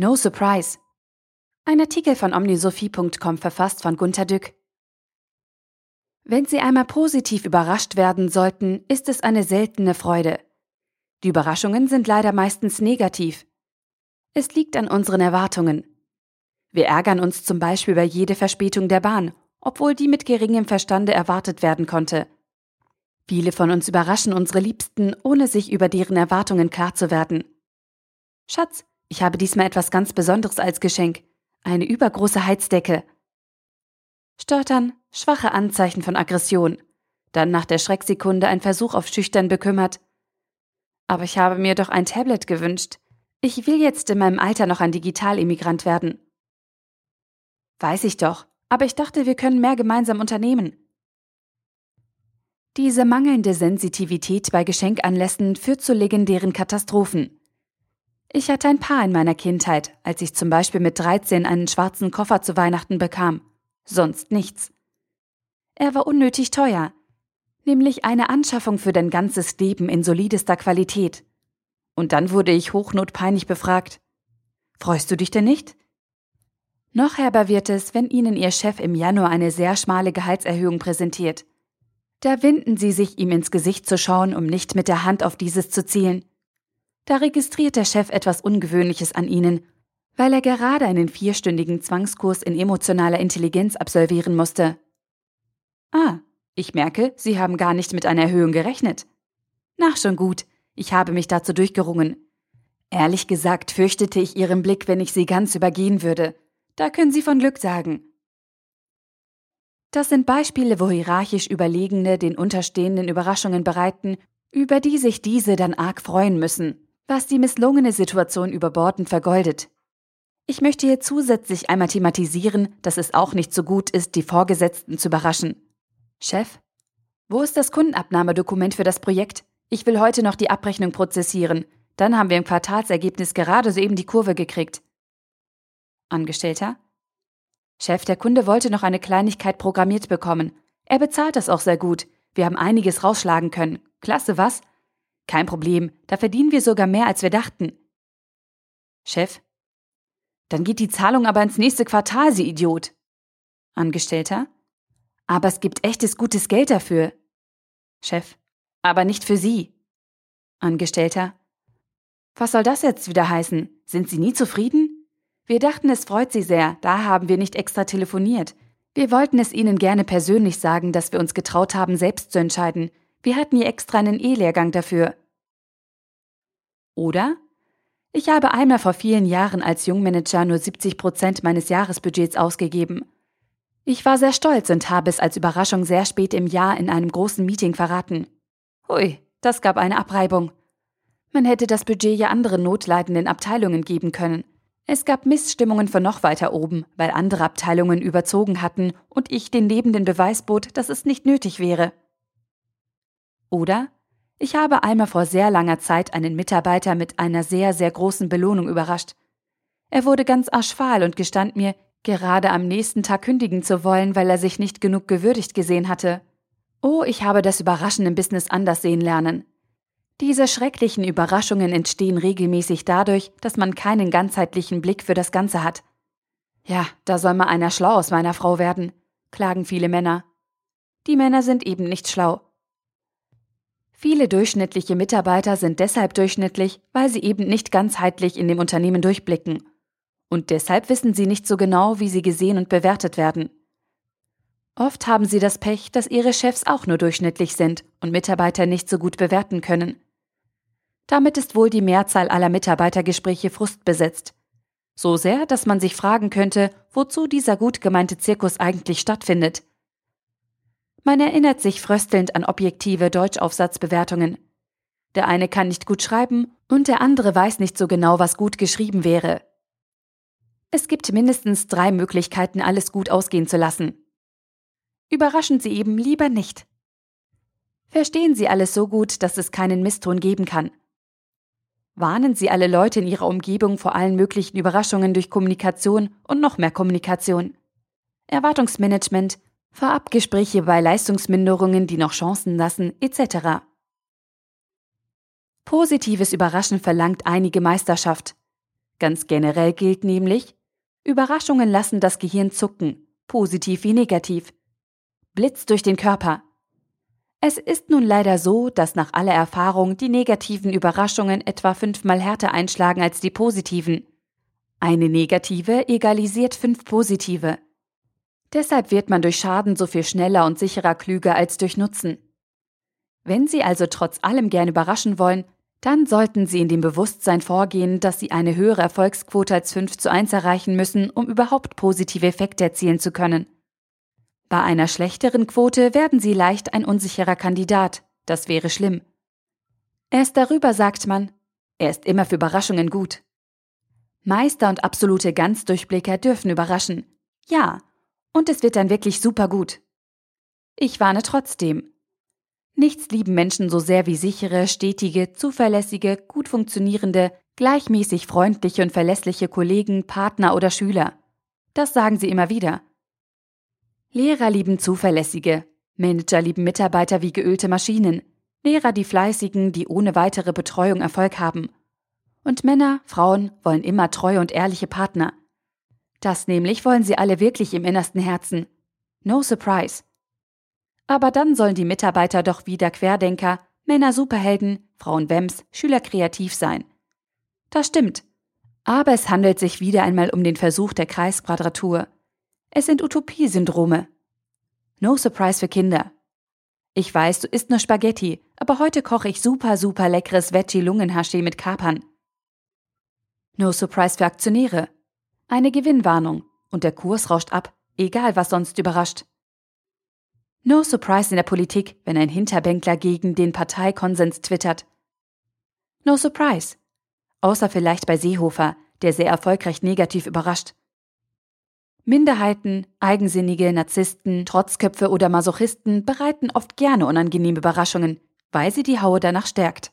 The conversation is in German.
No surprise. Ein Artikel von omnisophie.com verfasst von Gunter Dück. Wenn Sie einmal positiv überrascht werden sollten, ist es eine seltene Freude. Die Überraschungen sind leider meistens negativ. Es liegt an unseren Erwartungen. Wir ärgern uns zum Beispiel über jede Verspätung der Bahn, obwohl die mit geringem Verstande erwartet werden konnte. Viele von uns überraschen unsere Liebsten, ohne sich über deren Erwartungen klar zu werden. Schatz, ich habe diesmal etwas ganz Besonderes als Geschenk. Eine übergroße Heizdecke. Stottern, schwache Anzeichen von Aggression. Dann nach der Schrecksekunde ein Versuch auf schüchtern bekümmert. Aber ich habe mir doch ein Tablet gewünscht. Ich will jetzt in meinem Alter noch ein Digital-Immigrant werden. Weiß ich doch, aber ich dachte, wir können mehr gemeinsam unternehmen. Diese mangelnde Sensitivität bei Geschenkanlässen führt zu legendären Katastrophen. Ich hatte ein paar in meiner Kindheit, als ich zum Beispiel mit 13 einen schwarzen Koffer zu Weihnachten bekam. Sonst nichts. Er war unnötig teuer, nämlich eine Anschaffung für dein ganzes Leben in solidester Qualität. Und dann wurde ich hochnotpeinlich befragt. Freust du dich denn nicht? Noch herber wird es, wenn Ihnen Ihr Chef im Januar eine sehr schmale Gehaltserhöhung präsentiert. Da winden Sie sich, ihm ins Gesicht zu schauen, um nicht mit der Hand auf dieses zu zielen. Da registriert der Chef etwas Ungewöhnliches an Ihnen, weil er gerade einen vierstündigen Zwangskurs in emotionaler Intelligenz absolvieren musste. Ah, ich merke, Sie haben gar nicht mit einer Erhöhung gerechnet. Na, schon gut, ich habe mich dazu durchgerungen. Ehrlich gesagt fürchtete ich Ihren Blick, wenn ich Sie ganz übergehen würde. Da können Sie von Glück sagen. Das sind Beispiele, wo hierarchisch Überlegene den Unterstehenden Überraschungen bereiten, über die sich diese dann arg freuen müssen, was die misslungene Situation überbordend vergoldet. Ich möchte hier zusätzlich einmal thematisieren, dass es auch nicht so gut ist, die Vorgesetzten zu überraschen. Chef, wo ist das Kundenabnahmedokument für das Projekt? Ich will heute noch die Abrechnung prozessieren. Dann haben wir im Quartalsergebnis gerade soeben die Kurve gekriegt. Angestellter? Chef, der Kunde wollte noch eine Kleinigkeit programmiert bekommen. Er bezahlt das auch sehr gut. Wir haben einiges rausschlagen können. Klasse, was? Kein Problem, da verdienen wir sogar mehr, als wir dachten. Chef? Dann geht die Zahlung aber ins nächste Quartal, Sie Idiot. Angestellter? Aber es gibt echtes gutes Geld dafür. Chef? Aber nicht für Sie. Angestellter? Was soll das jetzt wieder heißen? Sind Sie nie zufrieden? Wir dachten, es freut Sie sehr, da haben wir nicht extra telefoniert. Wir wollten es Ihnen gerne persönlich sagen, dass wir uns getraut haben, selbst zu entscheiden. Wir hatten hier extra einen E-Lehrgang dafür. Oder? Ich habe einmal vor vielen Jahren als Jungmanager nur 70 Prozent meines Jahresbudgets ausgegeben. Ich war sehr stolz und habe es als Überraschung sehr spät im Jahr in einem großen Meeting verraten. Hui, das gab eine Abreibung. Man hätte das Budget ja anderen notleidenden Abteilungen geben können. Es gab Missstimmungen von noch weiter oben, weil andere Abteilungen überzogen hatten und ich den lebenden Beweis bot, dass es nicht nötig wäre. Oder ich habe einmal vor sehr langer Zeit einen Mitarbeiter mit einer sehr, sehr großen Belohnung überrascht. Er wurde ganz aschfahl und gestand mir, gerade am nächsten Tag kündigen zu wollen, weil er sich nicht genug gewürdigt gesehen hatte. Oh, ich habe das Überraschen im Business anders sehen lernen. Diese schrecklichen Überraschungen entstehen regelmäßig dadurch, dass man keinen ganzheitlichen Blick für das Ganze hat. Ja, da soll mal einer schlau aus meiner Frau werden, klagen viele Männer. Die Männer sind eben nicht schlau. Viele durchschnittliche Mitarbeiter sind deshalb durchschnittlich, weil sie eben nicht ganzheitlich in dem Unternehmen durchblicken. Und deshalb wissen sie nicht so genau, wie sie gesehen und bewertet werden. Oft haben sie das Pech, dass ihre Chefs auch nur durchschnittlich sind und Mitarbeiter nicht so gut bewerten können. Damit ist wohl die Mehrzahl aller Mitarbeitergespräche frustbesetzt. So sehr, dass man sich fragen könnte, wozu dieser gut gemeinte Zirkus eigentlich stattfindet. Man erinnert sich fröstelnd an objektive Deutschaufsatzbewertungen. Der eine kann nicht gut schreiben und der andere weiß nicht so genau, was gut geschrieben wäre. Es gibt mindestens drei Möglichkeiten, alles gut ausgehen zu lassen. Überraschen Sie eben lieber nicht. Verstehen Sie alles so gut, dass es keinen Misston geben kann warnen Sie alle Leute in Ihrer Umgebung vor allen möglichen Überraschungen durch Kommunikation und noch mehr Kommunikation. Erwartungsmanagement, Vorabgespräche bei Leistungsminderungen, die noch Chancen lassen, etc. Positives Überraschen verlangt einige Meisterschaft. Ganz generell gilt nämlich, Überraschungen lassen das Gehirn zucken, positiv wie negativ. Blitz durch den Körper. Es ist nun leider so, dass nach aller Erfahrung die negativen Überraschungen etwa fünfmal härter einschlagen als die positiven. Eine negative egalisiert fünf positive. Deshalb wird man durch Schaden so viel schneller und sicherer klüger als durch Nutzen. Wenn Sie also trotz allem gern überraschen wollen, dann sollten Sie in dem Bewusstsein vorgehen, dass Sie eine höhere Erfolgsquote als 5 zu 1 erreichen müssen, um überhaupt positive Effekte erzielen zu können. Bei einer schlechteren Quote werden Sie leicht ein unsicherer Kandidat. Das wäre schlimm. Erst darüber sagt man, er ist immer für Überraschungen gut. Meister und absolute Ganzdurchblicker dürfen überraschen. Ja, und es wird dann wirklich super gut. Ich warne trotzdem. Nichts lieben Menschen so sehr wie sichere, stetige, zuverlässige, gut funktionierende, gleichmäßig freundliche und verlässliche Kollegen, Partner oder Schüler. Das sagen sie immer wieder. Lehrer lieben zuverlässige, Manager lieben Mitarbeiter wie geölte Maschinen, Lehrer die fleißigen, die ohne weitere Betreuung Erfolg haben. Und Männer, Frauen wollen immer treue und ehrliche Partner. Das nämlich wollen sie alle wirklich im innersten Herzen. No surprise. Aber dann sollen die Mitarbeiter doch wieder Querdenker, Männer Superhelden, Frauen Wems, Schüler kreativ sein. Das stimmt. Aber es handelt sich wieder einmal um den Versuch der Kreisquadratur. Es sind Utopiesyndrome. No surprise für Kinder. Ich weiß, du isst nur Spaghetti, aber heute koche ich super, super leckeres Veggie-Lungenhashi mit Kapern. No surprise für Aktionäre. Eine Gewinnwarnung und der Kurs rauscht ab, egal was sonst überrascht. No surprise in der Politik, wenn ein Hinterbänkler gegen den Parteikonsens twittert. No surprise. Außer vielleicht bei Seehofer, der sehr erfolgreich negativ überrascht. Minderheiten, Eigensinnige, Narzissten, Trotzköpfe oder Masochisten bereiten oft gerne unangenehme Überraschungen, weil sie die Haue danach stärkt.